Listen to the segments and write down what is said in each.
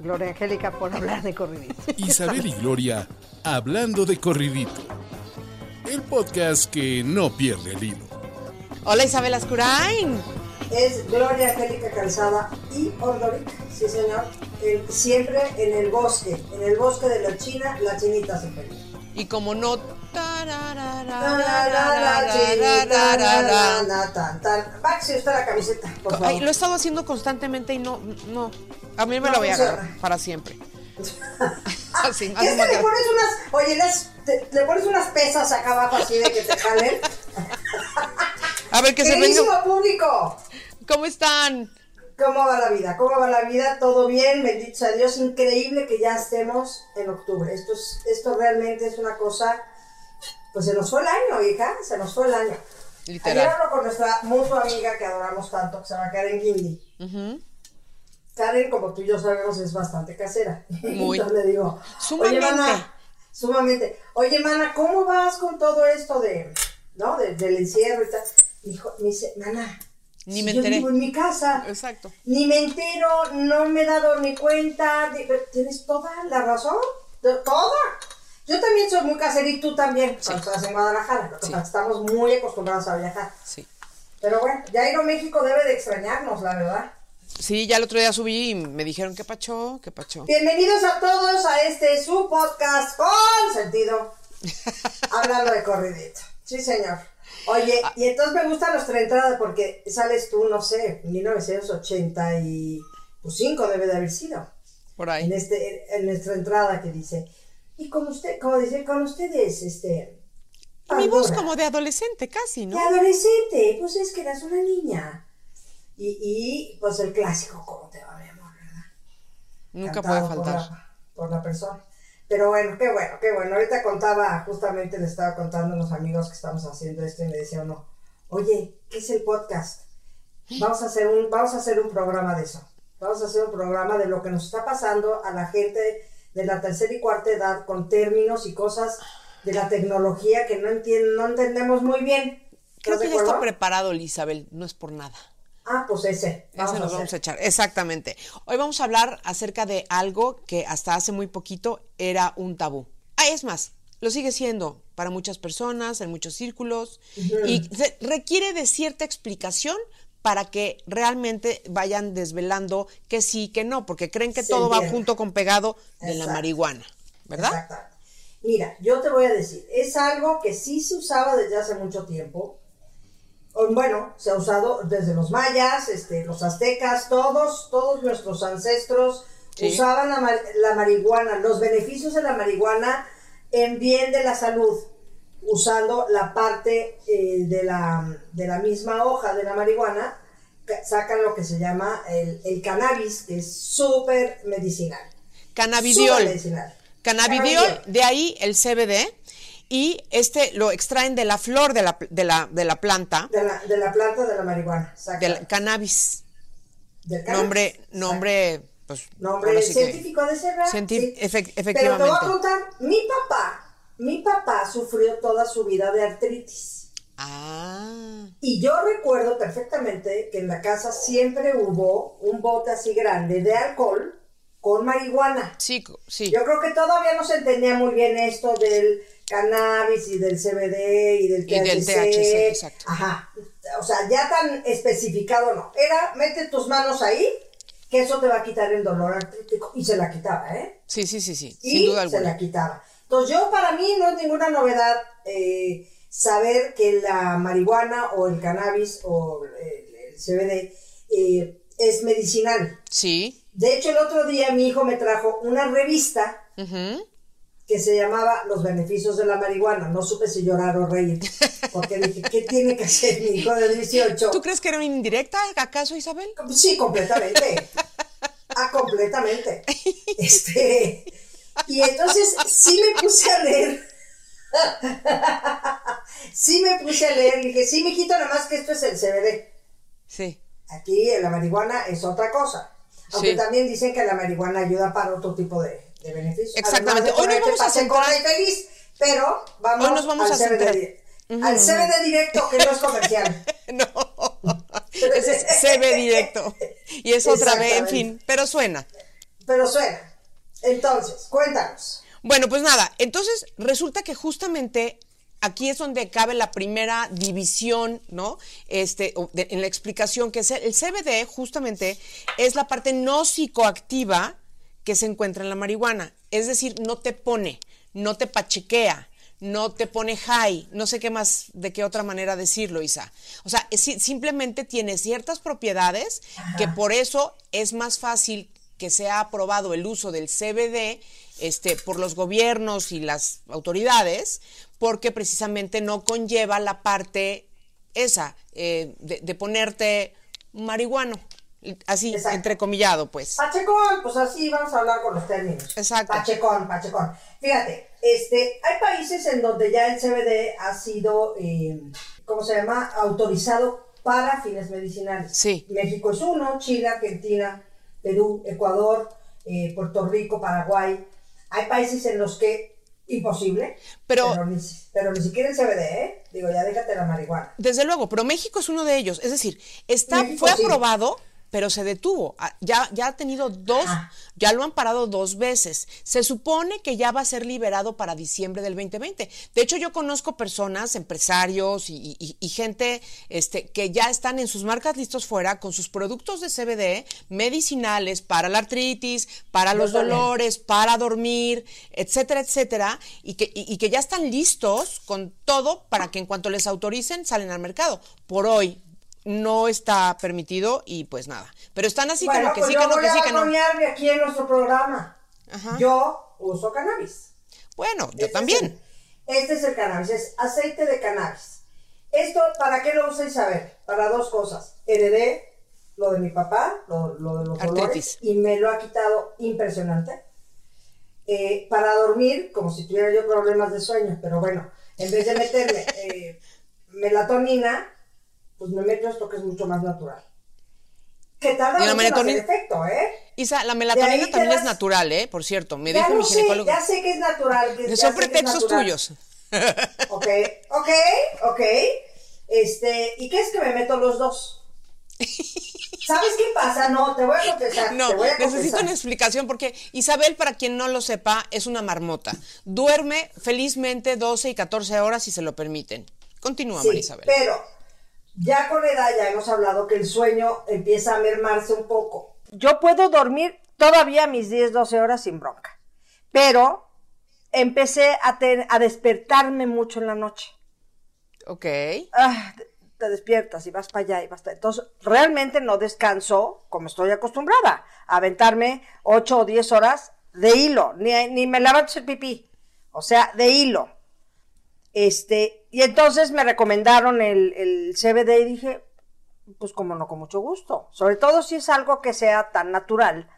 Gloria Angélica, por hablar de corridito. Isabel y Gloria hablando de corridito. El podcast que no pierde el hilo. Hola Isabel Ascurain. es Gloria Angélica Calzada y Ordorica, sí señor, El- siempre en el bosque, en el bosque de la China, la chinita se perdió. Y como no... Baxi, está la camiseta, por favor. Ay, lo he estado haciendo constantemente y no, no. A mí me No la voy a funciona. agarrar para siempre. Así, ¿y así es que le pones unas, oye, te- le pones unas pesas acá abajo así de que te jalen. A ver, que se venga. público, ¿Cómo están? ¿cómo va la vida? ¿Cómo va la vida? ¿Todo bien? Bendito sea Dios, increíble que ya estemos en octubre. Esto, es, esto realmente es una cosa, pues se nos fue el año, hija, se nos fue el año. Ayer Literal. hablo con nuestra mutua amiga que adoramos tanto, que se llama Karen Guindy. Karen, como tú y yo sabemos, es bastante casera. Muy. Entonces le digo, Sumamente. oye, mana, sumamente. Oye, mana, ¿cómo vas con todo esto de, ¿no? De- del encierro y tal? Dijo, me dice, mana, Ni si me yo enteré. vivo en mi casa. Exacto. Ni me entero, no me he dado ni cuenta. Tienes toda la razón, toda. Yo también soy muy casera y tú también, cuando estás en Guadalajara. Sí. estamos muy acostumbrados a viajar. Sí. Pero bueno, ya ir a México debe de extrañarnos, la verdad. Sí, ya el otro día subí y me dijeron que pachó, que pachó. Bienvenidos a todos a este su podcast con sentido. Hablando de corridito. Sí, señor. Oye, y entonces me gusta nuestra entrada porque sales tú, no sé, 1985 debe de haber sido. Por En, ahí. este, en nuestra entrada que dice, y con usted, como dice, con ustedes, este... Mi voz Pandora". como de adolescente casi, De ¿no? adolescente, pues es que eras una niña. Y, y pues el clásico, ¿cómo te va, mi amor, verdad? Nunca Cantado puede por faltar. la- Por la, persona. Pero bueno, qué bueno, qué bueno. Ahorita contaba, justamente le estaba contando a unos amigos que estamos haciendo esto y me decía uno, oye, ¿qué es el podcast? Vamos a hacer un, vamos a hacer un programa de eso. Vamos a hacer un programa de lo que nos está pasando a la gente de la tercera y cuarta edad con términos y cosas de la tecnología que no entienden, no entendemos muy bien. Creo ¿Estás que ya está preparado, Isabel, no es por nada. Ah, pues ese. Ese nos a vamos a echar, exactamente. Hoy vamos a hablar acerca de algo que hasta hace muy poquito era un tabú. Ah, es más, lo sigue siendo para muchas personas, en muchos círculos, y se- requiere de cierta explicación para que realmente vayan desvelando que sí, que no, porque creen que todo va junto con pegado de la Exacto. marihuana, ¿verdad? Exactamente. Mira, yo te voy a decir, es algo que sí se usaba desde hace mucho tiempo. Bueno, se ha usado desde los mayas, este, los aztecas, todos, todos nuestros ancestros Sí. usaban la, la marihuana, los beneficios de la marihuana en bien de la salud, usando la parte eh, de, la, de la misma hoja de la marihuana, ca- sacan lo que se llama el, el cannabis, que es súper medicinal. Cannabidiol. Súper medicinal. Cannabidiol, Cannabidiol. de ahí el CBD, y este lo extraen de la flor de la, de la, de la planta, De la, de la planta de la marihuana, exacto. del cannabis. Del cannabis, Nombre, nombre, pues. Nombre sí que- científico de ser, ¿verdad? Cienti- efec- Pero te voy efectivamente. a contar, mi papá, mi papá sufrió toda su vida de artritis. Ah, Y yo recuerdo perfectamente que en la casa siempre hubo un bote así grande de alcohol con marihuana. sí, sí. Yo creo que todavía no se entendía muy bien esto del cannabis y del CBD y del THC. Y del THC, exacto. Ajá. O sea, ya tan especificado no. Era, mete tus manos ahí, que eso te va a quitar el dolor artrítico. Y se la quitaba, ¿eh? Sí, sí, sí, sí, Y sin duda se la alguna. quitaba. Entonces yo, para mí, no es ninguna novedad eh, saber que la marihuana o el cannabis o el, el CBD eh, es medicinal. Sí. De hecho, el otro día mi hijo me trajo una revista ujú. Que se llamaba Los beneficios de la marihuana. No supe si llorar o reír, porque dije, ¿qué tiene que hacer mi hijo de 18? ¿Tú crees que era una indirecta, acaso, Isabel? Sí, completamente. Ah, completamente. Este, Y entonces sí me puse a leer. sí me puse a leer. Dije, sí, mijito, nada más que esto es el CBD. Sí. Aquí la marihuana es otra cosa. Aunque Sí. también dicen que la marihuana ayuda para otro tipo de, de beneficios. Exactamente. Hoy nos vamos a centrar- feliz. Pero vamos, Hoy nos vamos al a centrar- Al CBD directo, que no es comercial. No, ese es CB directo. Y es otra vez, en fin, pero suena. Pero suena. Entonces, cuéntanos. Bueno, pues nada, entonces resulta que justamente aquí es donde cabe la primera división, ¿no? Este, de- en la explicación que es el, el CBD justamente es la parte no psicoactiva que se encuentra en la marihuana. Es decir, no te pone, no te pachequea, no te pone high, no sé qué más, de qué otra manera decirlo, Isa. O sea, es simplemente tiene ciertas propiedades que por eso es más fácil que sea aprobado el uso del CBD este, por los gobiernos y las autoridades, porque precisamente no conlleva la parte esa eh, de, de ponerte marihuano, así, Exacto. entrecomillado, pues. Pachecón, pues así vamos a hablar con los términos. Exacto. Pachecón, pachecón. Fíjate, este, hay países en donde ya el CBD ha sido, eh, ¿cómo se llama? Autorizado para fines medicinales. Sí. México es uno, Chile, Argentina, Perú, Ecuador, eh, Puerto Rico, Paraguay. Hay países en los que imposible, Pero- ni, si- pero ni siquiera el CBD, ¿eh? Digo, ya déjate la marihuana. Desde luego, pero México es uno de ellos. Es decir, está, México fue sí. Pero se detuvo. Ah, Ya, ya ha tenido dos, Ajá. ya lo han parado dos veces. Se supone que ya va a ser liberado para diciembre del 2020. De hecho, yo conozco personas, empresarios y, y- y gente este, que ya están en sus marcas listos fuera con sus productos de CBD medicinales para la artritis, para Yo los también. dolores, para dormir, etcétera, etcétera, y que, y- y que ya están listos con todo para que en cuanto les autoricen salen al mercado. Por hoy no está permitido y pues nada. Pero están así bueno, como que pues sí, yo que no, que sí, que no. aquí en nuestro programa. Ajá. Yo uso cannabis. Bueno, yo Este es también. el- este es el cannabis, es aceite de cannabis. Esto, ¿para qué lo usa Isabel? Para dos cosas. Heredé lo de mi papá, lo, lo de los Artritis. dolores, y me lo ha quitado impresionante. Eh, para dormir, como si tuviera yo problemas de sueño, pero bueno, en vez de meterme eh, melatonina, pues me meto esto que es mucho más natural. Que tarda Y la mucho efecto, ¿eh? Isa, la melatonina también es natural, ¿eh? Por cierto, me ya dijo mi sé, ginecólogo. ya sé que es natural. que- son sé pretextos natural. tuyos. Ok, ok, ok. Este, ¿y qué es que me meto los dos? ¿Sabes qué pasa? No, te voy a confesar. No, te voy a necesito confesar. una explicación porque Isabel, para quien no lo sepa, es una marmota. Duerme felizmente 12 y 14 horas si se lo permiten. Continúa, Sí, María Isabel. pero ya con la edad ya hemos hablado que el sueño empieza a mermarse un poco. Yo puedo dormir todavía mis 10, 12 horas sin bronca, pero empecé a, ten- a despertarme mucho en la noche. Ok. ah, te- te despiertas y vas para allá y vas para Entonces, realmente no descanso como estoy acostumbrada, a aventarme 8 o 10 horas de hilo, ni, ni me levanto el pipí, o sea, de hilo. Este, y entonces me recomendaron el, el CBD y dije, pues como no, con mucho gusto. Sobre todo si es algo que sea tan natural.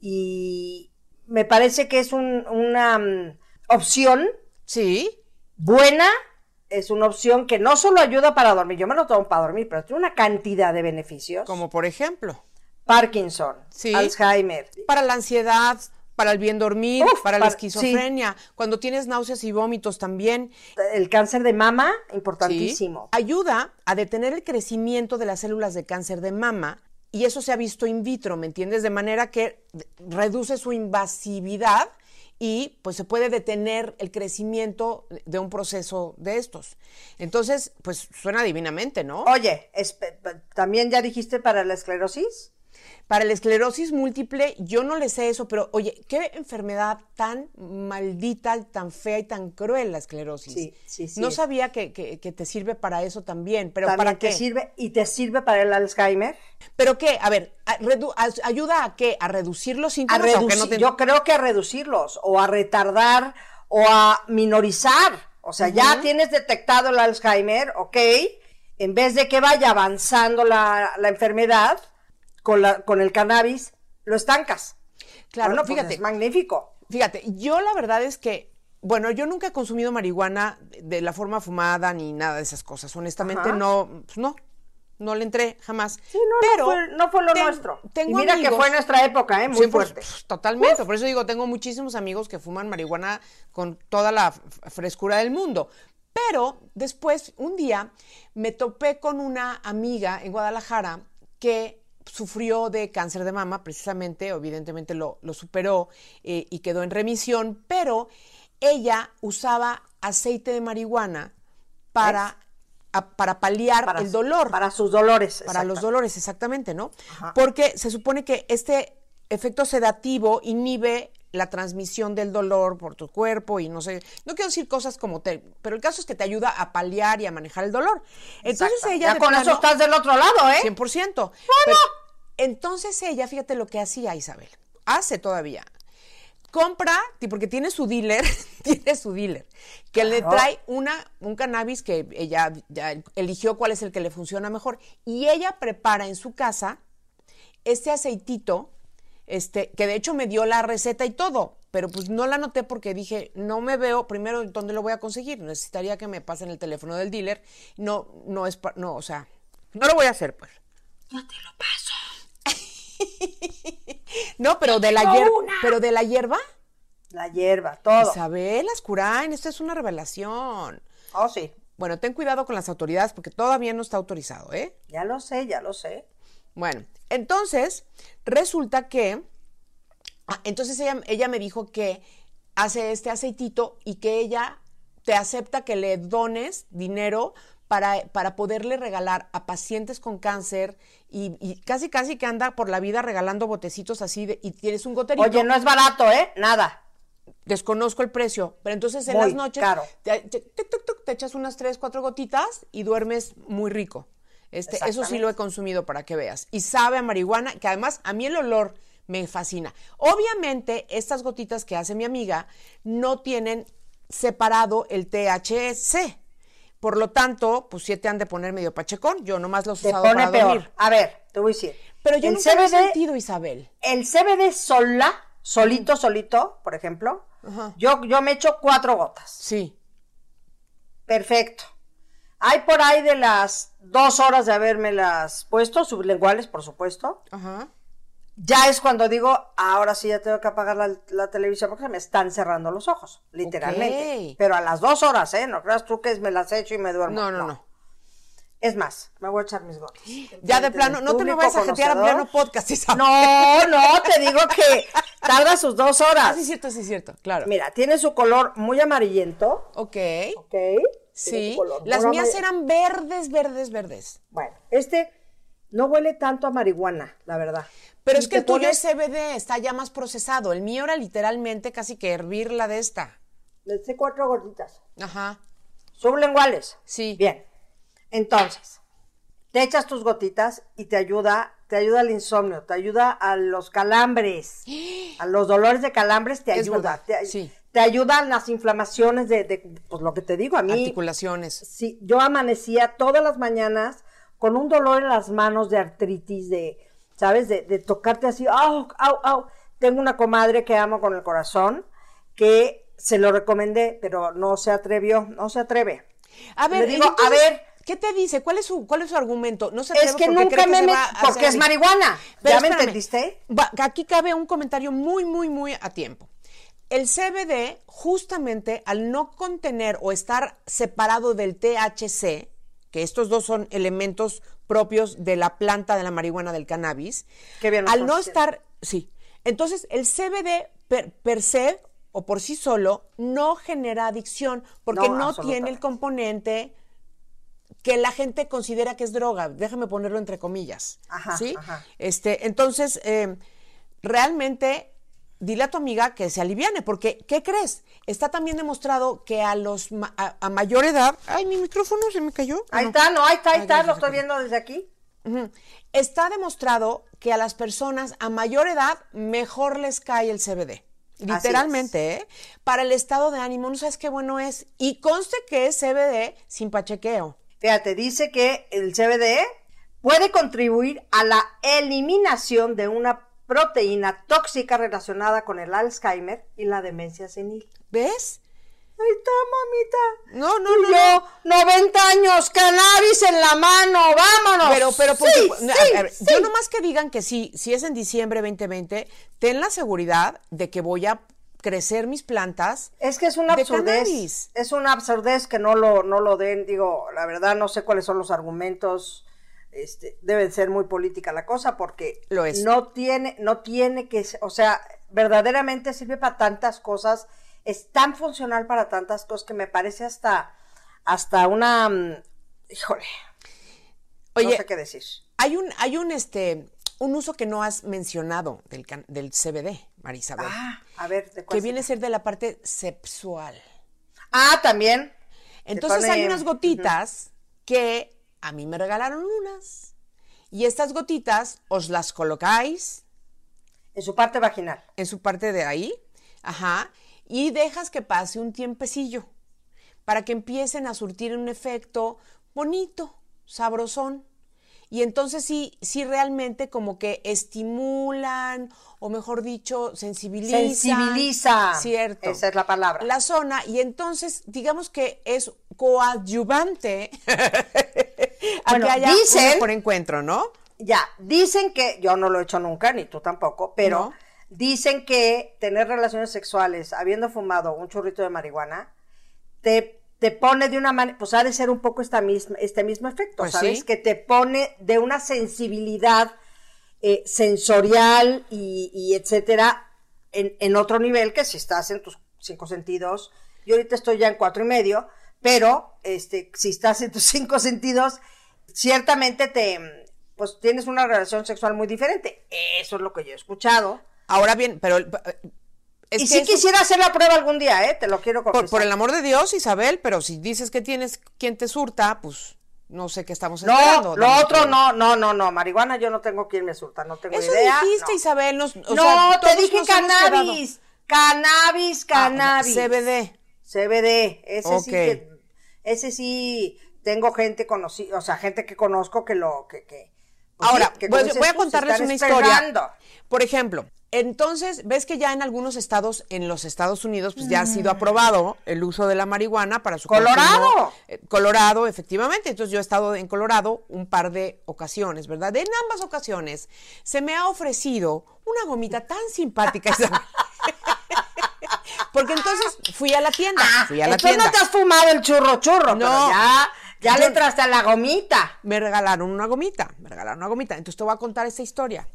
Y me parece que es un- una mm, opción Sí. buena, es una opción que no solo ayuda para dormir, yo me lo tomo para dormir, pero tiene una cantidad de beneficios. Como por ejemplo, Parkinson, Sí. Alzheimer. para la ansiedad, para el bien dormir, Uf, para la esquizofrenia, cuando tienes náuseas y vómitos también. El cáncer de mama, Sí. importantísimo. Ayuda a detener el crecimiento de las células de cáncer de mama y eso se ha visto in vitro, ¿me entiendes? De manera que reduce su invasividad y pues se puede detener el crecimiento de un proceso de estos. Entonces, pues suena divinamente, ¿no? Oye, también ya dijiste para la esclerosis. Para la esclerosis múltiple, yo no le sé eso, pero oye, qué enfermedad tan maldita, tan fea y tan cruel la esclerosis. Sí, sí, sí No sabía que, que- que te sirve para eso también, pero también ¿para te qué? sirve y te sirve para el Alzheimer. ¿Pero qué? A ver, a- redu- a- ¿ayuda a qué? ¿A reducir los A síntomas? que reducir, no te- Yo creo que a reducirlos o a retardar o a minorizar. O sea, ya tienes detectado el Alzheimer, ok. En vez de que vaya avanzando la, la enfermedad con, la, con el cannabis, lo estancas. Claro, Bueno, pues fíjate. es magnífico. Fíjate, yo la verdad es que, bueno, yo nunca he consumido marihuana de la forma fumada ni nada de esas cosas. Honestamente, Ajá. no, pues no, no le entré jamás. Sí, no, Pero no, fue, no fue lo ten- nuestro. Tengo y mira que fue nuestra época, ¿eh? Muy 100%, fuerte. pf, Totalmente. Por eso digo, tengo muchísimos amigos que fuman marihuana con toda la frescura del mundo. Pero después, un día, me topé con una amiga en Guadalajara que sufrió de cáncer de mama, precisamente, evidentemente lo, lo superó eh, y quedó en remisión, pero ella usaba aceite de marihuana para, a- para paliar Para- el dolor Para sus dolores. para los dolores, exactamente, ¿no? Ajá. Porque se supone que este efecto sedativo inhibe la transmisión del dolor por tu cuerpo y no sé, no quiero decir cosas como te, pero el caso es que te ayuda a paliar y a manejar el dolor. Entonces Exacto. ella Ya con eso estás del otro lado, ¿eh? 100%. Pero, entonces ella, fíjate lo que hacía Isabel, hace todavía. Compra, porque tiene su dealer, tiene su dealer, que le trae una, un cannabis que ella ya eligió cuál es el que le funciona mejor. Y ella prepara en su casa este aceitito, este, que de hecho me dio la receta y todo, pero pues no la anoté porque dije, no me veo, primero, ¿dónde lo voy a conseguir? Necesitaría que me pasen el teléfono del dealer. No, no es, no, o sea, no lo voy a hacer, pues. No, pero de la hierba, pero de la hierba, La hierba, todo. Isabel Ascurain, esto es una revelación. Oh, sí. Bueno, ten cuidado con las autoridades porque todavía no está autorizado, ¿eh? Ya lo sé, ya lo sé. Bueno, entonces resulta que, ah, entonces ella, ella me dijo que hace este aceitito y que ella te acepta que le dones dinero para, para poderle regalar a pacientes con cáncer y, y casi casi que anda por la vida regalando botecitos así de- y tienes un goterito. Oye, no es barato, ¿eh? Nada. desconozco el precio, pero entonces en Muy las noches caro. te, te echas unas tres, cuatro gotitas y duermes muy rico. Este, eso sí lo he consumido para que veas. Y sabe a marihuana, que además a mí el olor me fascina. Obviamente, estas gotitas que hace mi amiga no tienen separado el THC. Por lo tanto, pues sí te han de poner medio pachecón. Yo nomás los he usado pone para peor. dormir. A ver, te voy a decir. Pero yo el nunca lo he sentido, Isabel. el CBD sola, solito, solito, por ejemplo, Ajá. yo, yo me echo cuatro gotas. Sí. Perfecto. Hay por ahí de las dos horas de haberme las puesto, sublinguales, por supuesto. Ajá. Ya es cuando digo, ahora sí ya tengo que apagar la, la televisión porque se me están cerrando los ojos, literalmente. Pero a las dos horas, ¿eh? No creas tú que me las echo y me duermo. No, no, no. Es más, me voy a echar mis gotas. Ya de plano, no te público vayas a jetear a pleno podcast, Isabel. No, no, te digo que tarda sus dos Ah, horas. sí, es cierto, sí, es cierto, claro. Mira, tiene su color muy amarillento. Ok. Ok. Sí. color Las mías eran verdes, verdes, verdes. Bueno, este no huele tanto a marihuana, la verdad. Pero es que el tuyo es CBD, está ya más procesado. El mío era literalmente casi que hervir la de esta. Le eché cuatro gorditas. Ajá. Sublinguales. Sí. Bien. Entonces, te echas tus gotitas y te ayuda, te ayuda al insomnio, te ayuda a los calambres, a los dolores de calambres te Es ayuda. verdad, te, sí. Te ayudan las inflamaciones de, de, pues lo que te digo, a mí. Articulaciones. Sí, yo amanecía todas las mañanas con un dolor en las manos de artritis, de, ¿sabes? De, de tocarte así, au, au, au. Tengo una comadre que amo con el corazón que se lo recomendé, pero no se atrevió, no se atreve. A ver, Le digo, y entonces, a ver. ¿Qué te dice? ¿Cuál es su, cuál es su argumento? No se Es atreve que porque nunca cree que me se met- va a porque es marihuana. Pero ¿Ya me entendiste? va- aquí cabe un comentario muy, muy, muy a tiempo. El CBD, justamente al no contener o estar separado del THC, que estos dos son elementos propios de la planta de la marihuana del cannabis, Qué bien al no estar, sí. Entonces, el CBD per, per se o por sí solo no genera adicción porque No, no, tiene el componente que la gente considera que es droga. Déjame ponerlo entre comillas. Ajá, ¿sí? ajá. Este, entonces, eh, realmente, dile a tu amiga que se aliviane, porque, ¿qué crees? Está también demostrado que a los ma- a, a mayor edad. Ay, mi micrófono se me cayó. Ahí No. está, no, ahí está, ahí Ay, está, lo estoy viendo desde aquí. Está demostrado que a las personas a mayor edad mejor les cae el CBD. Literalmente, ¿eh? Para el estado de ánimo, no sabes qué bueno es. Y conste que es CBD sin pachequeo. Fíjate, dice que el CBD puede contribuir a la eliminación de una proteína tóxica relacionada con el Alzheimer y la demencia senil. ¿Ves? Ahí está, mamita. No, no, Y no. yo, 90 años, cannabis en la mano, vámonos. Pero, pero, porque, Sí, a sí, ver, sí. yo nomás que digan que sí, si es en diciembre 2020, ten la seguridad de que voy a crecer mis plantas. Es que es una de absurdez. Es una absurdez que no lo, no lo den. Digo, la verdad no sé cuáles son los argumentos. Este, debe ser muy política la cosa porque Lo es. no tiene, no tiene que, o sea, verdaderamente sirve para tantas cosas, es tan funcional para tantas cosas que me parece hasta, hasta una, mm, híjole, Oye, no sé qué decir. hay un, hay un, este, un uso que no has mencionado del, del CBD, Marisabel, Ah, a ver, ¿de cuál que viene a se- ser de la parte sexual. Ah, también. Entonces pone- hay unas gotitas que a mí me regalaron unas. Y estas gotitas os las colocáis En su parte vaginal. en su parte de ahí, ajá, y dejas que pase un tiempecillo para que empiecen a surtir un efecto bonito, sabrosón. Y entonces sí, sí realmente como que estimulan, o mejor dicho, sensibilizan. Sensibiliza. Cierto. Esa es la palabra. La zona, y entonces digamos que es coadyuvante Bueno, haya dicen- mejor encuentro, ¿no? Ya, dicen que, yo no lo he hecho nunca, ni tú tampoco, pero No. dicen que tener relaciones sexuales habiendo fumado un churrito de marihuana te, te pone de una manera, pues ha de ser un poco esta misma, este mismo efecto, Pues ¿sabes? sí. Que te pone de una sensibilidad eh, sensorial y, y etcétera en, en otro nivel que si estás en tus cinco sentidos, yo ahorita estoy ya en cuatro y medio, pero este, si estás en tus cinco sentidos, ciertamente te, pues tienes una relación sexual muy diferente. Eso es lo que yo he escuchado. Ahora bien, pero el- es y que si eso- quisiera hacer la prueba algún día, ¿eh? Te lo quiero confesar. por el amor de Dios, Isabel, pero si dices que tienes quien te surta, pues no sé qué estamos No, esperando. lo dame otro no, no, no, no, marihuana yo no tengo quien me surta, no tengo Eso idea. dijiste, no. Isabel. nos- o no, sea, te dije cannabis, cannabis, Ah, cannabis. CBD. CBD, ese sí que, ese sí tengo gente conocida, o sea, gente que conozco que lo, que, que pues Ahora, sí, que como voy, a contarles una historia. Por ejemplo, entonces, ves que ya en algunos estados, en los Estados Unidos, pues ya ha sido aprobado el uso de la marihuana para su ¡Colorado! consumo. Eh, Colorado, efectivamente. Entonces yo he estado en Colorado un par de ocasiones, ¿verdad? En ambas ocasiones se me ha ofrecido una gomita tan simpática. Isabel. Porque entonces fui a la tienda, fui a la Entonces tienda. no te has fumado el churro churro, No. pero ya, ya Yo- le entraste a la gomita. me regalaron una gomita, me regalaron una gomita. Entonces te voy a contar esta historia.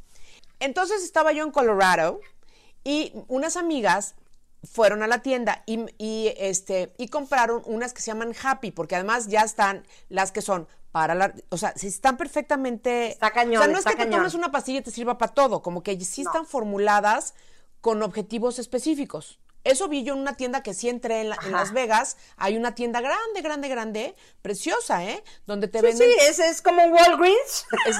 Entonces estaba yo en Colorado y unas amigas fueron a la tienda y, y, este, y compraron unas que se llaman Happy, porque además ya están las que son para la, o sea, si están perfectamente... Está cañón, O sea, no está es que te cañón. tomes una pastilla y te sirva para todo, como que sí No. están formuladas con objetivos específicos. Eso vi yo en una tienda que sí entré en, la- en Ajá. Las Vegas. Hay una tienda grande, grande, grande, preciosa, ¿eh? Donde te Sí, venden sí, ese es como un Walgreens. es-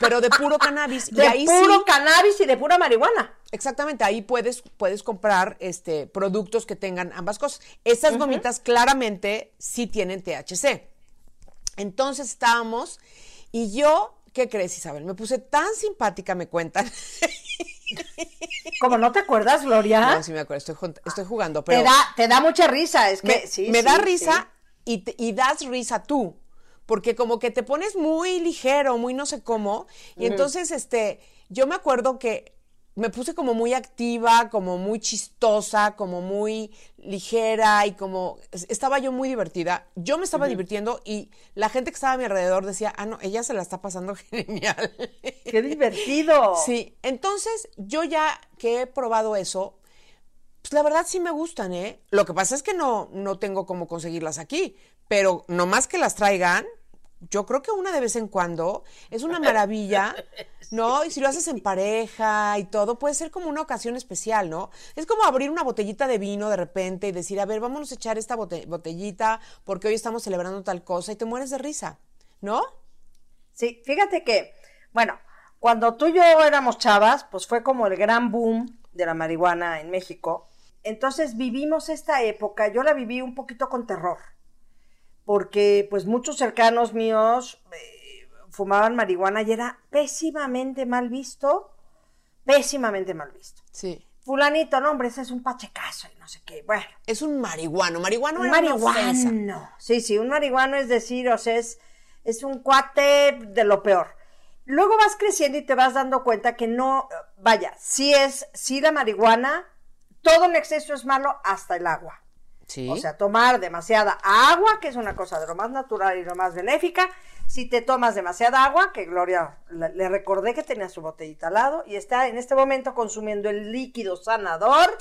pero de puro cannabis. De y ahí puro sí, cannabis y de pura marihuana. exactamente, ahí puedes, puedes comprar este, productos que tengan ambas cosas. Estas gomitas claramente sí tienen THC. Entonces estábamos y yo, ¿qué crees, Isabel? Me puse tan simpática, me cuentan. Como no te acuerdas, Gloria. No, sí me acuerdo, estoy, estoy jugando, pero te, da, te da mucha risa, es que me, sí. me sí, da sí. risa y, te- y das risa tú, porque como que te pones muy ligero, muy no sé cómo, y entonces este, yo me acuerdo que me puse como muy activa, como muy chistosa, como muy ligera y como es- estaba yo muy divertida. Yo me estaba divirtiendo y la gente que estaba a mi alrededor decía, ah, no, ella se la está pasando genial. Qué divertido. Sí, entonces yo ya que he probado eso, pues la verdad sí me gustan, ¿eh? Lo que pasa es que no, no tengo cómo conseguirlas aquí, pero nomás que las traigan, yo creo que una de vez en cuando es una maravilla, ¿no? Y si lo haces en pareja y todo, puede ser como una ocasión especial, ¿no? Es como abrir una botellita de vino de repente y decir, a ver, vámonos a echar esta bote- botellita porque hoy estamos celebrando tal cosa y te mueres de risa, ¿no? Sí, fíjate que, bueno, cuando tú y yo éramos chavas, pues fue como el gran boom de la marihuana en México. Entonces vivimos esta época, yo la viví un poquito con terror, porque pues muchos cercanos míos eh, fumaban marihuana y era pésimamente mal visto pésimamente mal visto. Sí. Fulanito, no, hombre, ese es un pachecazo y no sé qué. Bueno, Es un marihuano. Marihuano un marihuano. Sí, sí, un marihuano es decir, o sea, es, es un cuate de lo peor. Luego vas creciendo y te vas dando cuenta que no, vaya, sí es, sí la marihuana, todo en exceso es malo hasta el agua. O sea, tomar demasiada agua, que es una cosa de lo más natural y lo más benéfica. Si te tomas demasiada agua, que Gloria le, le recordé que tenía su botellita al lado y está en este momento consumiendo el líquido sanador.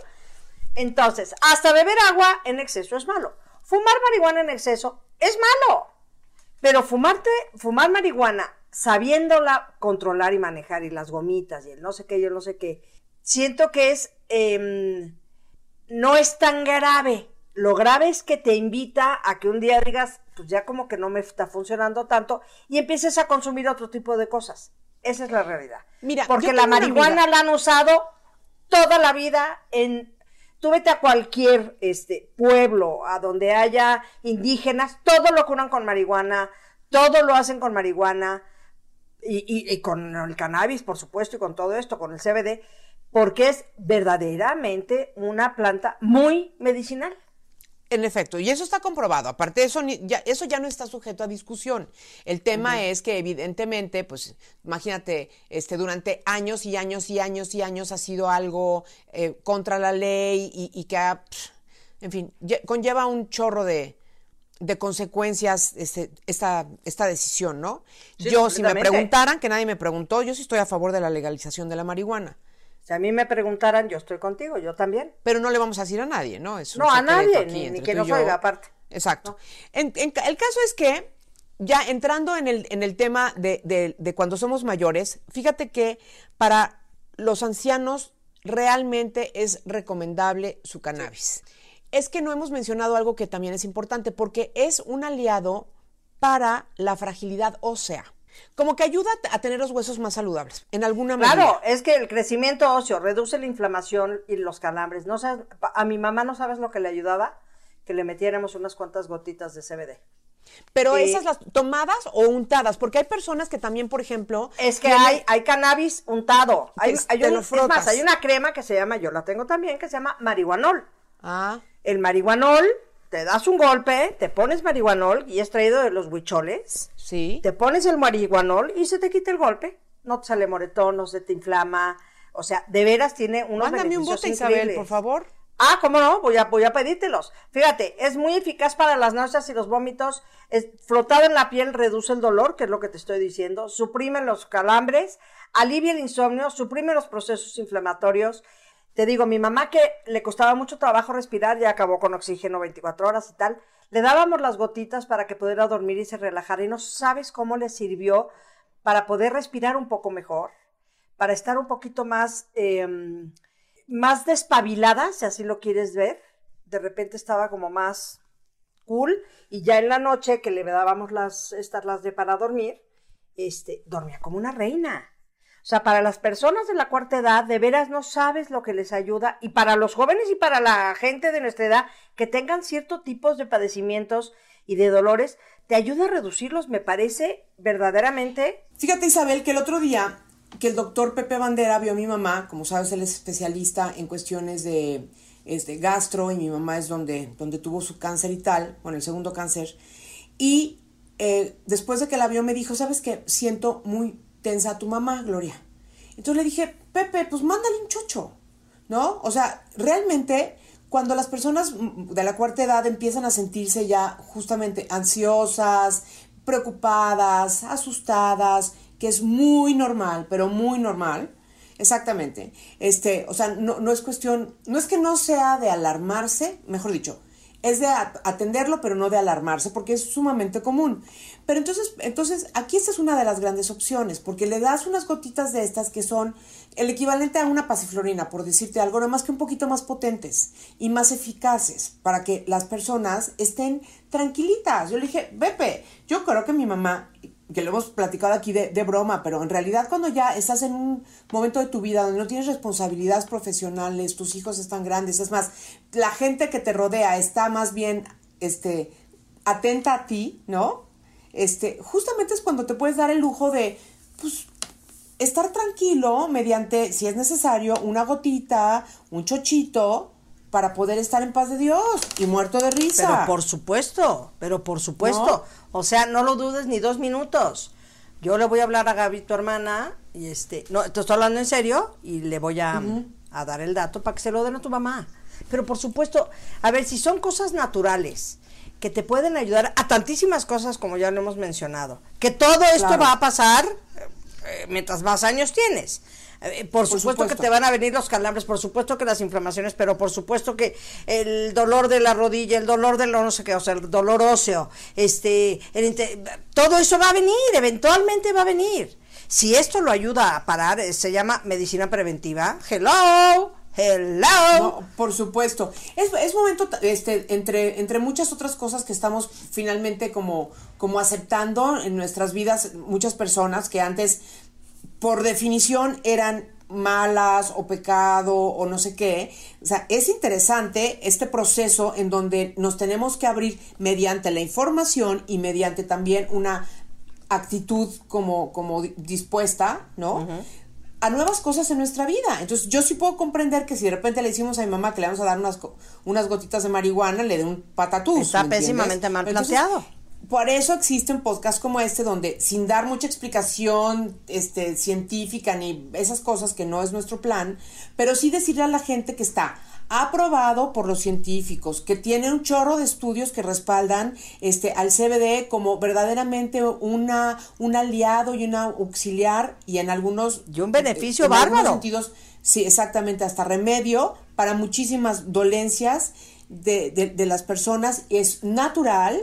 Entonces, hasta beber agua en exceso es malo. Fumar marihuana en exceso es malo. Pero fumarte, fumar marihuana sabiéndola controlar y manejar y las gomitas y el no sé qué, yo no sé qué, siento que es, em, no es tan grave. Lo grave es que te invita a que un día digas, pues ya como que no me está funcionando tanto y empieces a consumir otro tipo de cosas. Esa es la realidad. Mira, Porque la marihuana la han usado toda la vida en tú vete a cualquier este pueblo a donde haya indígenas todo lo curan con marihuana todo lo hacen con marihuana y, y- y con el cannabis por supuesto y con todo esto con el CBD porque es verdaderamente una planta muy medicinal En efecto, y eso está comprobado. Aparte, eso, ni- ya, eso ya no está sujeto a discusión. El tema es que evidentemente, pues imagínate, este, durante años y años y años y años ha sido algo eh, contra la ley y, y que ha, en fin, lle- conlleva un chorro de, de consecuencias este, esta, esta decisión, ¿no? Sí, yo, si me preguntaran, que nadie me preguntó, yo sí estoy a favor de la legalización de la marihuana. Si a mí me preguntaran yo estoy contigo yo también Pero no le vamos a decir a nadie, ¿no? Es un No, a nadie, aquí ni- ni que nos oiga, aparte. Exacto. En- en ca- el caso es que, ya entrando en el, en el tema de, de- de cuando somos mayores, fíjate que para los ancianos realmente es recomendable su cannabis. Es que no hemos mencionado algo que también es importante, porque es un aliado para la fragilidad ósea. Como que ayuda a tener los huesos más saludables, en alguna medida. Claro, es que el crecimiento óseo reduce la inflamación y los calambres. No sabes- a mi mamá no sabes lo que le ayudaba, que le metiéramos unas cuantas gotitas de CBD. Pero Eh, esas las tomadas o untadas, porque hay personas que también, por ejemplo, Es que tienen- hay, hay cannabis untado. Hay, Que hay te un- lo es más, hay una crema que se llama, yo la tengo también, que se llama marihuanol. Ah, El marihuanol, te das un golpe, te pones marihuanol y es traído de los huicholes. sí. Te pones el marihuanol y se te quita el golpe. No te sale moretón, no se te inflama. O sea, de veras tiene unos Mándame un bote, Isabel, increíbles. por favor. Ah, ¿cómo no? Voy a, voy a pedírtelos. Fíjate, es muy eficaz para las náuseas y los vómitos. Es, frotado en la piel reduce el dolor, que es lo que te estoy diciendo. Suprime los calambres, alivia el insomnio, suprime los procesos inflamatorios. Te digo, mi mamá que le costaba mucho trabajo respirar, ya acabó con oxígeno 24 horas y tal. Le dábamos las gotitas para que pudiera dormir y se relajara. Y no sabes cómo le sirvió para poder respirar un poco mejor, para estar un poquito más... em, más despabilada, si así lo quieres ver. De repente estaba como más cool y ya en la noche que le dábamos las estas las de para dormir, este dormía como una reina. O sea, para las personas de la cuarta edad, de veras no sabes lo que les ayuda. Y para los jóvenes y para la gente de nuestra edad que tengan ciertos tipos de padecimientos y de dolores, te ayuda a reducirlos, me parece verdaderamente. Fíjate, Isabel, que el otro día que el doctor Pepe Bandera vio a mi mamá, como sabes, él es especialista en cuestiones de este, gastro y mi mamá es donde, donde tuvo su cáncer y tal, bueno, el segundo cáncer. Y eh, después de que la vio me dijo, ¿sabes qué? Siento muy tensa a tu mamá, Gloria. Entonces le dije, Pepe, pues mándale un chocho, ¿no? O sea, realmente cuando las personas de la cuarta edad empiezan a sentirse ya justamente ansiosas, preocupadas, asustadas, que es muy normal, pero muy normal. Exactamente. Este, o sea, no, no es cuestión, no es que no sea de alarmarse, mejor dicho, es de atenderlo, pero no de alarmarse, porque es sumamente común. Pero entonces, entonces, aquí esta es una de las grandes opciones, porque le das unas gotitas de estas que son el equivalente a una pasiflorina, por decirte algo, nada más que un poquito más potentes y más eficaces, para que las personas estén tranquilitas. Yo le dije, Pepe, yo creo que mi mamá, que lo hemos platicado aquí de, de broma, pero en realidad cuando ya estás en un momento de tu vida donde no tienes responsabilidades profesionales, tus hijos están grandes, es más, la gente que te rodea está más bien este, atenta a ti, ¿no? Este, justamente es cuando te puedes dar el lujo de, pues, estar tranquilo mediante, si es necesario, una gotita, un chochito, para poder estar en paz de Dios y muerto de risa. Pero por supuesto, pero por supuesto. O sea, no lo dudes ni dos minutos. Yo le voy a hablar a Gaby, tu hermana, y este, no, te estoy hablando en serio, y le voy a, a dar el dato para que se lo den a tu mamá. Pero por supuesto, a ver, si son cosas naturales, que te pueden ayudar a tantísimas cosas como ya lo hemos mencionado, que todo esto Claro. va a pasar eh, mientras más años tienes. Eh, por, supuesto, supuesto. que te van a venir los calambres, por supuesto que las inflamaciones, pero por supuesto que el dolor de la rodilla, el dolor del no sé qué, o sea, el dolor óseo, este, el todo eso va a venir, eventualmente va a venir. Si esto lo ayuda a parar, eh, se llama medicina preventiva. Hello, hello. No, por supuesto. Es, es momento, este, entre, entre muchas otras cosas que estamos finalmente como, como aceptando en nuestras vidas, muchas personas que antes, por definición, eran malas o pecado o no sé qué. O sea, es interesante este proceso en donde nos tenemos que abrir mediante la información y mediante también una actitud como, como di- dispuesta, ¿no? A nuevas cosas en nuestra vida. Entonces, yo sí puedo comprender que si de repente le decimos a mi mamá que le vamos a dar unas, unas gotitas de marihuana, le dé un patatús. Está pésimamente mal Entonces, planteado. Por eso existen podcasts como este donde sin dar mucha explicación este, científica ni esas cosas que no es nuestro plan, pero sí decirle a la gente que está aprobado por los científicos, que tiene un chorro de estudios que respaldan este al CBD como verdaderamente una un aliado y una auxiliar y en algunos Y un beneficio en algunos bárbaro. sentidos, sí, exactamente, hasta remedio para muchísimas dolencias de, de- de las personas. Es natural,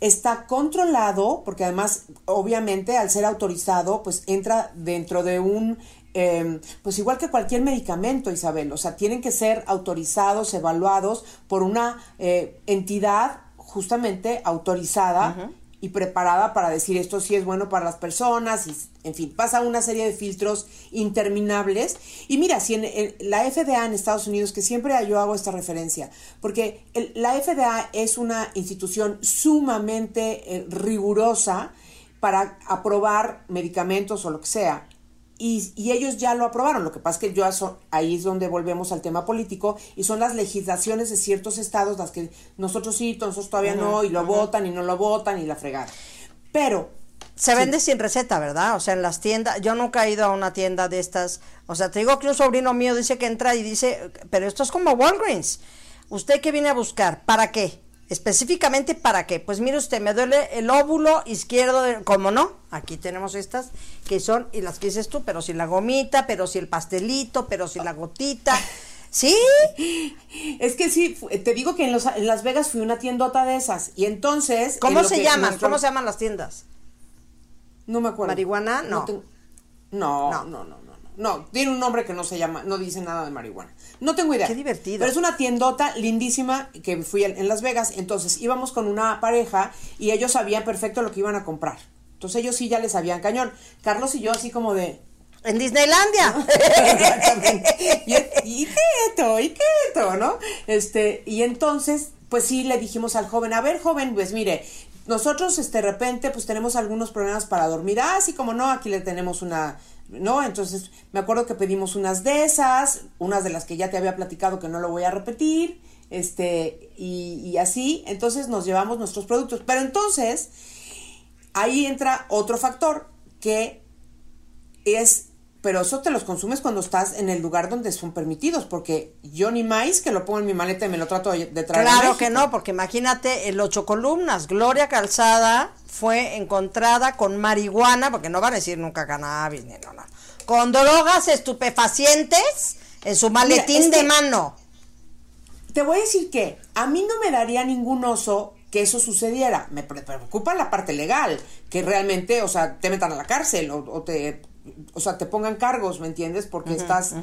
está controlado, porque además, obviamente, al ser autorizado, pues entra dentro de un... eh, pues igual que cualquier medicamento, Isabel, o sea, tienen que ser autorizados, evaluados por una eh, entidad justamente autorizada y preparada para decir esto sí es bueno para las personas, y, en fin, pasa una serie de filtros interminables. Y mira, si en, en la FDA en Estados Unidos, que siempre yo hago esta referencia, porque el- la FDA es una institución sumamente eh, rigurosa para aprobar medicamentos o lo que sea. Y, y ellos ya lo aprobaron. Lo que pasa es que yo aso- ahí es donde volvemos al tema político y son las legislaciones de ciertos estados las que nosotros sí, nosotros todavía no, y lo votan y no lo votan y la fregada. Pero Se vende sin receta, ¿verdad? O sea, en las tiendas, yo nunca he ido a una tienda de estas, o sea, te digo que un sobrino mío dice que entra y dice, pero esto es como Walgreens. ¿Usted qué viene a buscar? ¿Para qué? Específicamente para qué? Pues mire usted, me duele el óvulo izquierdo, de, ¿cómo no? Aquí tenemos estas que son, y las que dices tú, pero si la gomita, pero si el pastelito, pero si la gotita. ¿Sí? es que sí, fu- te digo que en, los, en Las Vegas fui a una tiendota de esas y entonces... ¿Cómo en se llaman? ¿Cómo se llaman las tiendas? No me acuerdo. ¿Marihuana? No. ten- no, No. no, no, no, no. No, tiene un nombre que no se llama, no dice nada de marihuana. No tengo idea. Qué divertido. Pero es una tiendota lindísima que fui en Las Vegas. Entonces íbamos con una pareja y ellos sabían perfecto lo que iban a comprar. Entonces ellos sí ya les sabían cañón. Carlos y yo así como de... En Disneylandia. Exactamente. Y, y quieto, y quieto, ¿no? Este, y entonces, pues sí le dijimos al joven, a ver, joven, pues mire, nosotros este, de repente pues tenemos algunos problemas para dormir. Ah, sí, como no, aquí le tenemos una, ¿no? Entonces, me acuerdo que pedimos unas de esas, unas de las que ya te había platicado que no lo voy a repetir, este, y, y así, entonces nos llevamos nuestros productos. Pero entonces, ahí entra otro factor que es, pero eso te los consumes cuando estás en el lugar donde son permitidos, porque yo ni más que lo pongo en mi maleta y me lo trato de traer. Claro que no, porque imagínate el ocho columnas. Gloria Calzada fue encontrada con marihuana, porque no van a decir nunca cannabis, ni no, no. Con drogas estupefacientes en su maletín de mano. Te voy a decir que a mí no me daría ningún oso que eso sucediera. Me pre- preocupa la parte legal, que realmente, o sea, te metan a la cárcel o, o te, o sea, te pongan cargos, ¿me entiendes? Porque estás,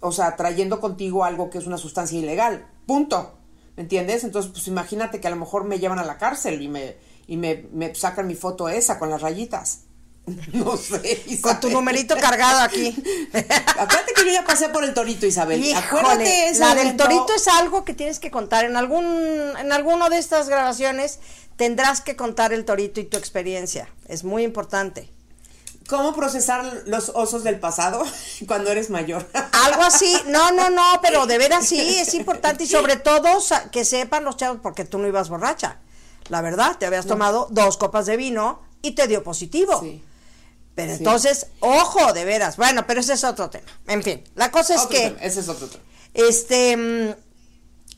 o sea, trayendo contigo algo que es una sustancia ilegal. Punto. ¿Me entiendes? Entonces, pues imagínate que a lo mejor me llevan a la cárcel y me, y me, me sacan mi foto esa con las rayitas. No sé. Con tu numerito cargado aquí. Acuérdate que yo ya pasé por el torito, Isabel. Acuérdate Híjole, ese la del torito es algo que tienes que contar en algún en alguno de estas grabaciones tendrás que contar el torito y tu experiencia. Es muy importante. ¿Cómo procesar los osos del pasado cuando eres mayor? Algo así, no, no, no, pero de veras sí, es importante y sobre todo que sepan los chavos, porque tú no ibas borracha, la verdad, te habías tomado dos copas de vino y te dio positivo. Sí. Pero Sí. entonces, ojo, de veras, bueno, pero ese es otro tema. En fin, la cosa es Otro que, tema, Ese es otro tema. este, mm,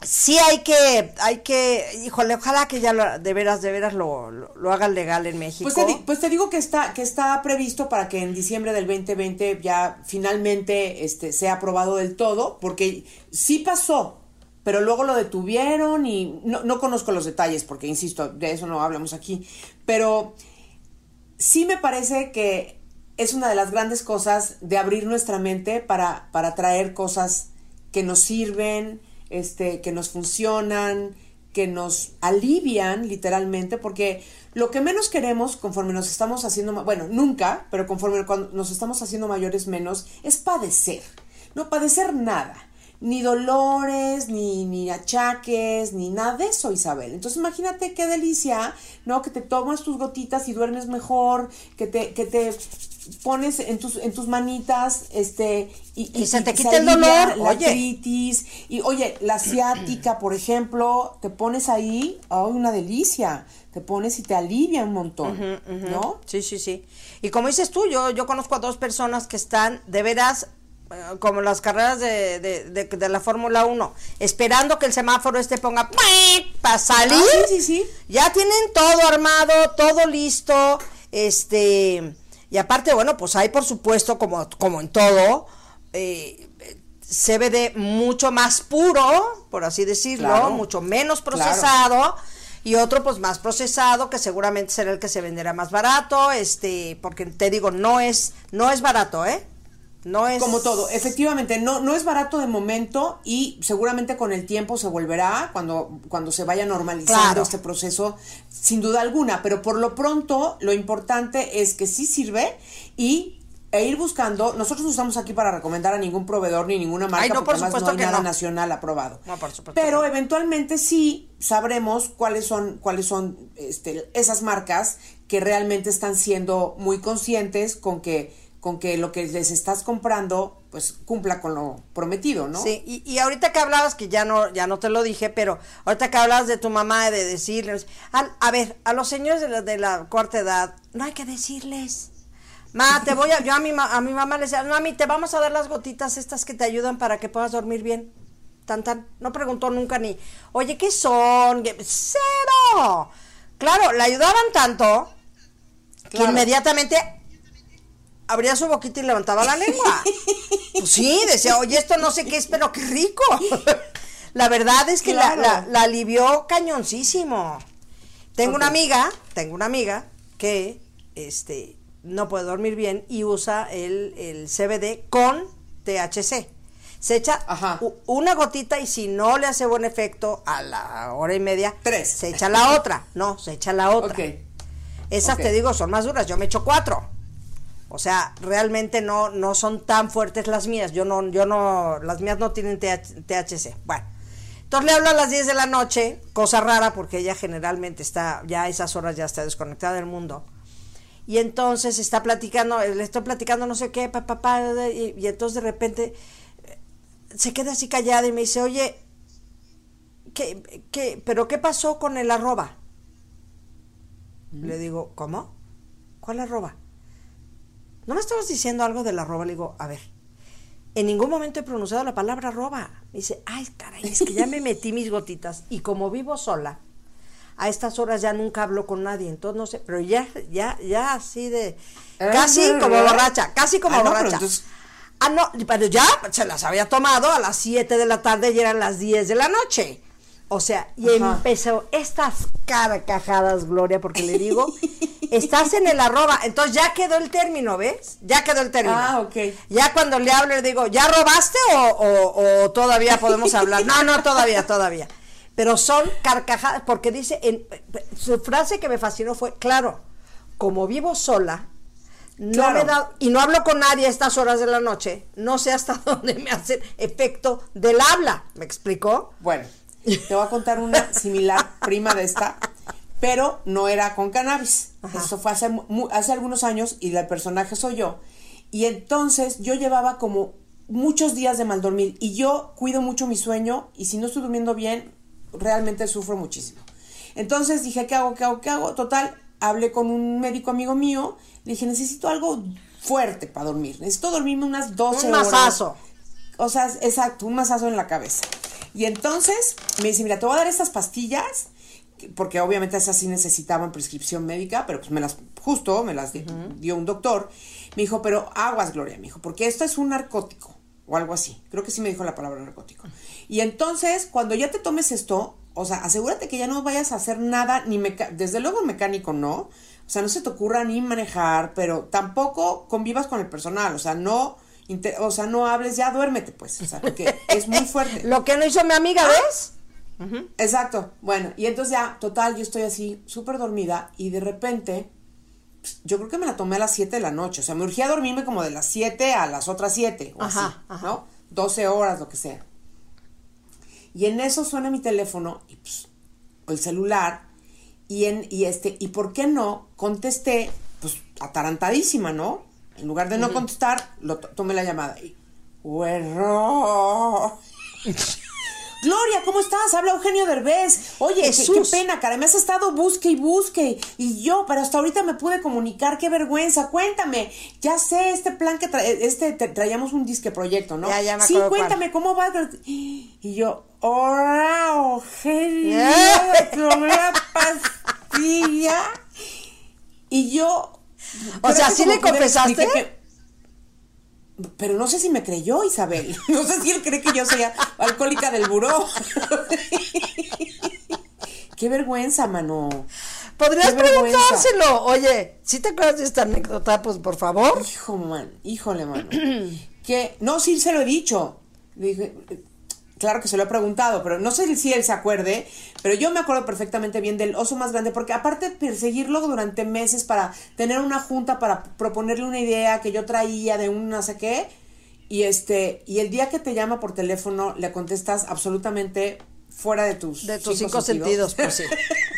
sí hay que, hay que, híjole, ojalá que ya lo- de veras, de veras lo, lo, hagan legal en México. Pues te, pues te digo que está, que está previsto para que en diciembre del 2020 ya finalmente este, sea aprobado del todo, porque sí pasó, pero luego lo detuvieron y no, no conozco los detalles, porque insisto, de eso no hablamos aquí, pero sí me parece que es una de las grandes cosas de abrir nuestra mente para, para traer cosas que nos sirven, este, que nos funcionan, que nos alivian literalmente, porque lo que menos queremos conforme nos estamos haciendo, bueno, nunca, pero conforme nos estamos haciendo mayores menos, es padecer. No padecer nada, ni dolores, ni, ni achaques, ni nada de eso, Isabel. Entonces imagínate qué delicia, ¿no? Que te tomas tus gotitas y duermes mejor, que te, que te pones en tus, en tus manitas, este, y, Y se te quita el dolor, la oye. artritis. Y oye, la ciática, por ejemplo, te pones ahí, ¡ay, una delicia! Te pones y te alivia un montón, ¿no? Sí, sí, sí. Y como dices tú, yo, yo conozco a dos personas que están de veras como las carreras de, de, de- de la Fórmula 1, esperando que el semáforo este ponga para salir. Ah, sí, sí, sí. Ya tienen todo armado, todo listo, este, y aparte, bueno, pues hay por supuesto, como, como en todo, eh, eh, CBD mucho más puro, por así decirlo, Claro. mucho menos Claro. procesado, y otro pues más procesado, que seguramente será el que se venderá más barato, este, porque te digo, no es, no es barato, ¿eh? No es Como todo, efectivamente, no, no es barato de momento y seguramente con el tiempo se volverá cuando, cuando se vaya normalizando Claro. este proceso, sin duda alguna, pero por lo pronto lo importante es que sí sirve y e ir buscando, nosotros no estamos aquí para recomendar a ningún proveedor ni ninguna marca Ay, no, porque por además no hay nada no. nacional aprobado. No, por supuesto Pero eventualmente sí sabremos cuáles son cuáles son este, esas marcas que realmente están siendo muy conscientes con que con que lo que les estás comprando pues cumpla con lo prometido, ¿no? Sí, y, y ahorita que hablabas, que ya no, ya no te lo dije, pero ahorita que hablabas de tu mamá, de decirles, al- a, ver, a los señores de la, de la cuarta edad, no hay que decirles. Ma, te voy a, yo a mi, a mi mamá le decía, mami, te vamos a dar las gotitas estas que te ayudan para que puedas dormir bien. Tan, tan. No preguntó nunca ni, oye, ¿qué son? ¿Qué-?" ¡Cero! Claro, le ayudaban tanto que inmediatamente abría su boquita y levantaba la lengua. Pues sí, decía, oye, esto no sé qué es, pero qué rico. La verdad es que la- Claro. la, la alivió cañoncísimo. Tengo una amiga, tengo una amiga que este no puede dormir bien y usa el, el CBD con THC. Se echa Ajá. una gotita y si no le hace buen efecto a la hora y media, Tres. se echa la otra. No, se echa la otra. Ok. Esas te digo son más duras, yo me echo cuatro. O sea, realmente no, no son tan fuertes las mías. Yo no, yo no, las mías no tienen TH THC. Bueno. Entonces le hablo a las 10 de la noche, cosa rara porque ella generalmente está, ya a esas horas ya está desconectada del mundo. Y entonces está platicando, le estoy platicando no sé qué, papá, pa, pa, y, y entonces de repente eh, se queda así callada y me dice, oye, ¿qué, qué, pero qué pasó con el arroba? Le digo, ¿cómo? ¿Cuál arroba? ¿No me estabas diciendo algo del arroba? Le digo, a ver, en ningún momento he pronunciado la palabra arroba. Me dice, ay, caray, es que ya me metí mis gotitas y como vivo sola, a estas horas ya nunca hablo con nadie, entonces no sé, pero ya, ya, ya así de, casi Ah, como borracha, casi como Ah, no, borracha. entonces- Ah, no, pero ya se las había tomado a las 7 de la tarde y eran las 10 de la noche. O sea, y Ajá. empezó estas carcajadas, Gloria, porque le digo, estás en el arroba. Entonces ya quedó el término, ¿ves? Ya quedó el término. Ah, ok. Ya cuando le hablo le digo, ¿ya robaste o, o- o todavía podemos hablar? No, no, todavía, todavía. Pero son carcajadas, porque dice, en, su frase que me fascinó fue, claro, como vivo sola, no Claro. me da, y no hablo con nadie a estas horas de la noche, no sé hasta dónde me hace efecto del habla, ¿me explicó? Bueno, te voy a contar una similar prima de esta. pero no era con cannabis. Eso fue hace, hace algunos años y el personaje soy yo. Y entonces yo llevaba como muchos días de mal dormir y yo cuido mucho mi sueño y si no estoy durmiendo bien, realmente sufro muchísimo. Entonces dije, ¿qué hago? ¿Qué hago? ¿Qué hago? Total, hablé con un médico amigo mío, le dije, necesito algo fuerte para dormir, necesito dormirme unas 12 Un horas. masazo. O sea, exacto, un masazo en la cabeza. Y entonces me dice, mira, te voy a dar estas pastillas, que- porque obviamente esas sí necesitaban prescripción médica, pero pues me las, justo me las di- dio un doctor. Me dijo, pero aguas, Gloria, me dijo, porque esto es un narcótico, o algo así. Creo que sí me dijo la palabra narcótico. Y entonces, cuando ya te tomes esto, o sea, asegúrate que ya no vayas a hacer nada, ni meca desde luego mecánico, ¿no? O sea, no se te ocurra ni manejar, pero tampoco convivas con el personal, o sea, no, o sea, no hables, ya duérmete, pues, o sea, porque es muy fuerte. Lo que no hizo mi amiga, Ah. ¿ves? Exacto. Bueno, y entonces ya, total, yo estoy así, súper dormida, y de repente, pues, yo creo que me la tomé a las 7 de la noche. O sea, me urgía dormirme como de las 7 a las otras 7, o Ajá, así, ajá. ¿no? 12 horas, lo que sea. Y en eso suena mi teléfono, y pues, el celular, y en, y este, y por qué no, contesté, pues, atarantadísima, ¿no? En lugar de no contestar, lo to- tomé la llamada. Y, ¡Güerro! Gloria, ¿cómo estás? Habla Eugenio Derbez. Oye, qué, pena, cara, me has estado busque y busque. Y yo, pero hasta ahorita me pude comunicar, qué vergüenza. Cuéntame, ya sé este plan que tra- este te- traíamos un disque proyecto, ¿no? Ya, ya me sí, cuéntame, ¿cómo va? Y yo, hola, Eugenio, tomé la pastilla. Y yo... O sea, ¿sí le confesaste? que- pero no sé si me creyó Isabel. No sé si él cree que yo soy alcohólica del buró. Qué vergüenza, mano. Podrías preguntárselo. Oye, si te acuerdas de esta anécdota, pues por favor. Hijo, man, híjole, mano. que, no, sí se lo he dicho. Le dije, claro que se lo he preguntado, pero no sé si él se acuerde, pero yo me acuerdo perfectamente bien del oso más grande, porque aparte de perseguirlo durante meses para tener una junta, para proponerle una idea que yo traía de un no sé qué, y este, y el día que te llama por teléfono, le contestas absolutamente fuera de tus De tus cinco sentidos, pues sí.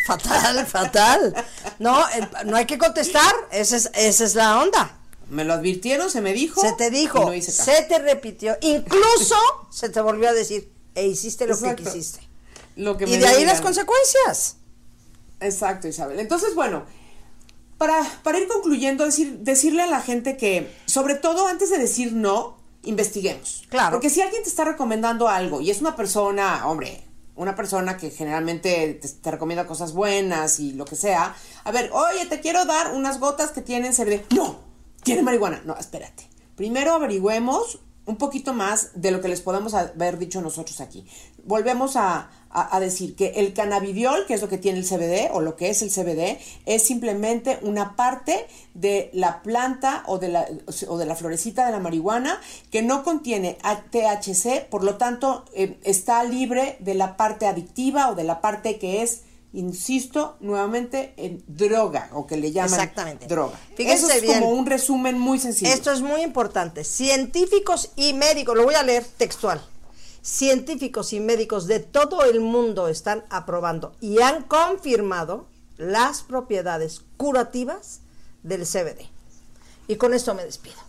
Fatal, fatal. No, eh, no hay que contestar. Esa es, esa es la onda. Me lo advirtieron, se me dijo. Se te dijo, no hice se te repitió. Incluso se te volvió a decir, e hiciste lo Exacto. que quisiste. Lo que Y me de ahí las consecuencias. Exacto, Isabel. Entonces, bueno, para, para ir concluyendo, decir, decirle a la gente que, sobre todo antes de decir no, investiguemos. Claro. Porque si alguien te está recomendando algo y es una persona, hombre, una persona que generalmente te, te recomienda cosas buenas y lo que sea, a ver, oye, te quiero dar unas gotas que tienen CBD. No, tiene marihuana. No, espérate. Primero averigüemos un poquito más de lo que les podemos haber dicho nosotros aquí. Volvemos a, a- decir que el cannabidiol, que es lo que tiene el CBD o lo que es el CBD, es simplemente una parte de la planta o de la, o de la florecita de la marihuana que no contiene THC, por lo tanto eh, está libre de la parte adictiva o de la parte que es, insisto nuevamente, en droga o que le llaman Exactamente. droga. Fíjense Eso es bien. como un resumen muy sencillo. Esto es muy importante. Científicos y médicos, lo voy a leer textual. Científicos y médicos de todo el mundo están aprobando y han confirmado las propiedades curativas del CBD. Y con esto me despido.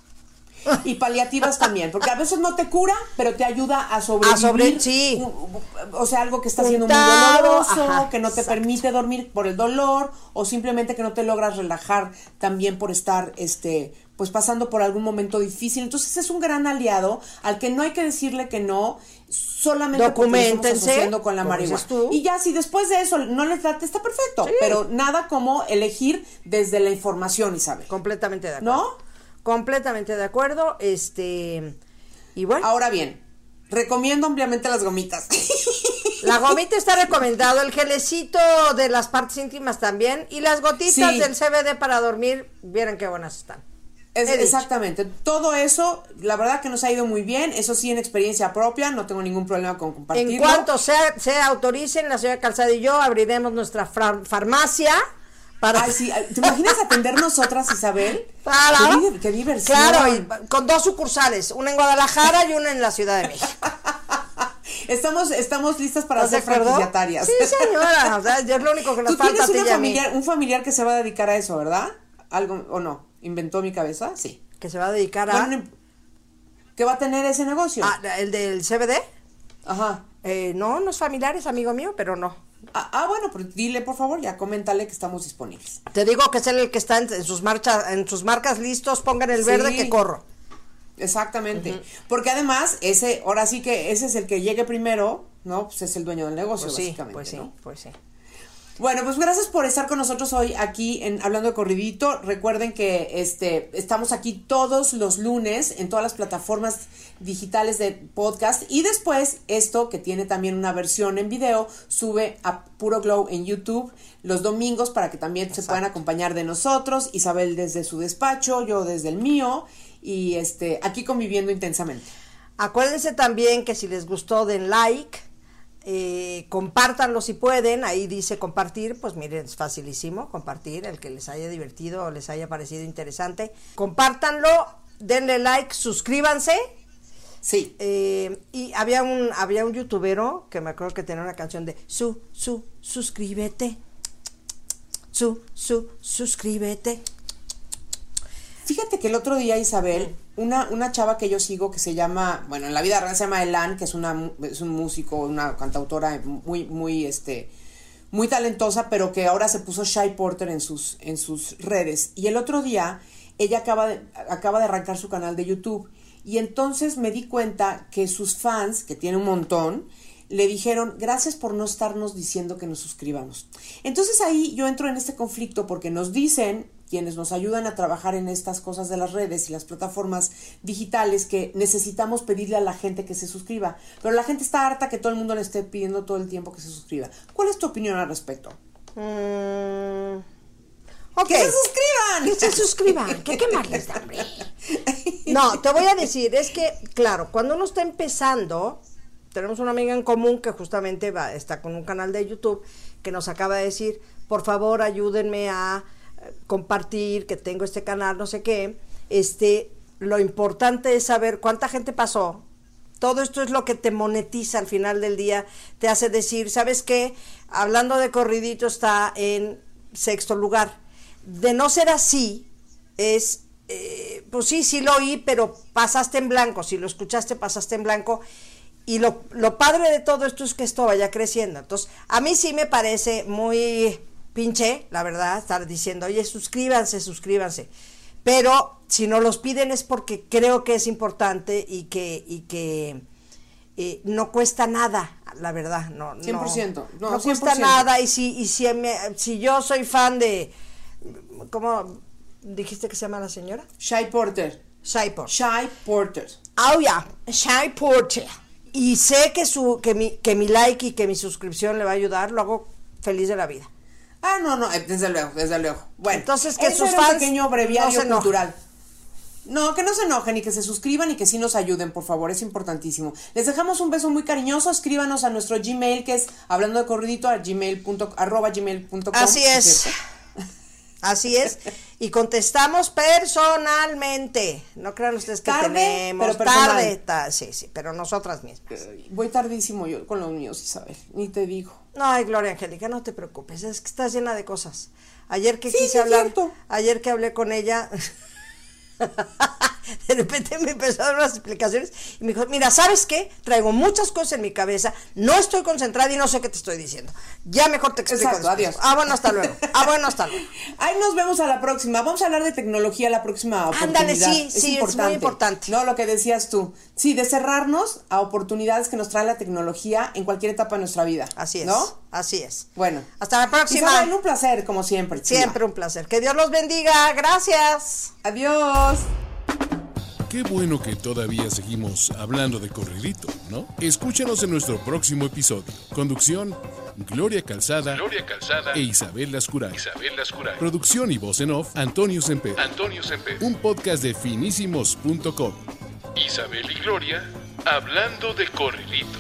Y paliativas también, porque a veces no te cura, pero te ayuda a sobrevivir. A sobre- sí. O sea, algo que está siendo muy doloroso, ajá, que no te exacto. permite dormir por el dolor, o simplemente que no te logras relajar también por estar, este, pues pasando por algún momento difícil. Entonces es un gran aliado al que no hay que decirle que no, solamente asociando con la marihuana. Y ya si después de eso no les late, está perfecto, Sí. pero nada como elegir desde la información, Isabel. Completamente de acuerdo. ¿No? Completamente de acuerdo. Este. Y bueno, Ahora bien, recomiendo ampliamente las gomitas. la gomita está recomendado, el gelecito de las partes íntimas también, y las gotitas Sí. del CBD para dormir, vieran qué buenas están. Es- exactamente. Todo eso, la verdad que nos ha ido muy bien. Eso sí, en experiencia propia, no tengo ningún problema con compartirlo. En cuanto se, se autoricen, la señora Calzada y yo abriremos nuestra farmacia para... Ay, sí, ¿te imaginas atender nosotras, Isabel? Para- Qué, qué diversión. Claro, y con dos sucursales, una en Guadalajara y una en la Ciudad de México. Estamos, estamos listas para ¿Estás de ser franquiciatarias. Sí, señora. O sea, es lo único que nos Tú falta a tienes una familiar, un familiar que se va a dedicar a eso, ¿verdad? Algo, ¿o no? ¿Inventó mi cabeza? Sí. Que se va a dedicar a. Bueno, ¿Qué va a tener ese negocio? Ah, el del CBD. Ajá. Eh, no, no es familiar, es amigo mío, pero no. Ah, ah, bueno, pero dile por favor, ya coméntale que estamos disponibles. Te digo que es el que está en, en sus marchas, en sus marcas listos, pongan el Sí. verde que corro. Exactamente. Porque además, ese, ahora sí que ese es el que llegue primero, ¿no? Pues es el dueño del negocio, Pues sí, básicamente, pues sí, ¿no? pues sí. Bueno, pues gracias por estar con nosotros hoy aquí en Hablando de Corridito. Recuerden que este estamos aquí todos los lunes en todas las plataformas digitales de podcast y después esto que tiene también una versión en video sube a Puro Glow en YouTube los domingos para que también se puedan acompañar de nosotros, Isabel desde su despacho, yo desde el mío y este aquí conviviendo intensamente. Acuérdense también que si les gustó, den like, eh, compártanlo si pueden, ahí dice compartir, pues miren, es facilísimo compartir, el que les haya divertido o les haya parecido interesante. Compártanlo, denle like, suscríbanse. Sí. eh, y había un, había un youtubero que me acuerdo que tenía una canción de su, su, suscríbete. Su, su, suscríbete. Fíjate que el otro día, Isabel, una, una chava que yo sigo que se llama, bueno, en la vida real se llama Elan, que es una es un músico, una cantautora muy, muy, este, muy talentosa, pero que ahora se puso Shy Porter en sus, en sus redes. Y el otro día, ella acaba de, acaba de arrancar su canal de YouTube. Y entonces me di cuenta que sus fans, que tiene un montón, le dijeron, gracias por no estarnos diciendo que nos suscribamos. Entonces ahí yo entro en este conflicto porque nos dicen, quienes nos ayudan a trabajar en estas cosas de las redes y las plataformas digitales, que necesitamos pedirle a la gente que se suscriba. Pero la gente está harta que todo el mundo le esté pidiendo todo el tiempo que se suscriba. ¿Cuál es tu opinión al respecto? Mm, ok. ¡Que se suscriban! Que se suscriban, que qué más les da, hombre. No, te voy a decir, es que, claro, cuando uno está empezando, tenemos una amiga en común que justamente va, está con un canal de YouTube que nos acaba de decir, por favor, ayúdenme a compartir que tengo este canal, no sé qué. Este, lo importante es saber cuánta gente pasó. Todo esto es lo que te monetiza al final del día, te hace decir, ¿sabes qué? Hablando de corridito está en sexto lugar. De no ser así, es, eh, pues sí, sí lo oí, pero pasaste en blanco, si lo escuchaste, pasaste en blanco. Y lo, lo padre de todo esto es que esto vaya creciendo. Entonces, a mí sí me parece muy pinche, la verdad, estar diciendo, oye, suscríbanse, suscríbanse. Pero si no los piden es porque creo que es importante y que, y que eh, no cuesta nada, la verdad. No, no- 100%, no, no cuesta 100%. nada. Y si, y si, me- si yo soy fan de, ¿cómo dijiste que se llama la señora? Shy Porter. Saipor. Shy Porter. Oh, ya, Shy Porter. Y sé que, su, que, mi, que mi like y que mi suscripción le va a ayudar, lo hago feliz de la vida. Ah, no, no, eh, desde luego, desde luego. Bueno, Entonces, que sus era un fans pequeño breviario cultural. No, que no se enojen y que se suscriban y que sí nos ayuden, por favor, es importantísimo. Les dejamos un beso muy cariñoso, escríbanos a nuestro Gmail que es hablando de corridito a gmail punto- arroba gmail.com. Así ¿no es. cierto? Así es. Y contestamos personalmente. No crean ustedes que Tarde, tenemos pero personal. tarde. ta- sí, sí, pero nosotras mismas. Voy tardísimo yo con los míos, Isabel, ni te digo. No, ay, Gloria Angélica, no te preocupes, es que estás llena de cosas. Ayer que Sí, quise hablar, cierto. ayer que hablé con ella, de repente me empezó a dar unas explicaciones y me dijo, mira, ¿sabes qué? Traigo muchas cosas en mi cabeza, no estoy concentrada y no sé qué te estoy diciendo. Ya mejor te explico. Exacto, adiós. Ah, bueno, hasta luego. Ah, bueno, hasta luego. Ahí nos vemos a la próxima. Vamos a hablar de tecnología la próxima oportunidad. Ándale, sí, sí, es muy importante. No, lo que decías tú. Sí, de cerrarnos a oportunidades que nos trae la tecnología en cualquier etapa de nuestra vida. Así es. ¿No? Así es. Bueno. Hasta la próxima. Isabel, un placer, como siempre. chula. Siempre un placer. Que Dios los bendiga. Gracias. Adiós. Qué bueno que todavía seguimos hablando de corridito, ¿no? Escúchanos en nuestro próximo episodio. Conducción, Gloria Calzada, Gloria Calzada e Isabel Lascuray. Isabel Lascuray. Producción y voz en off, Antonio Semper. Antonio Semper. Un podcast de finísimos.com. Isabel y Gloria hablando de corridito.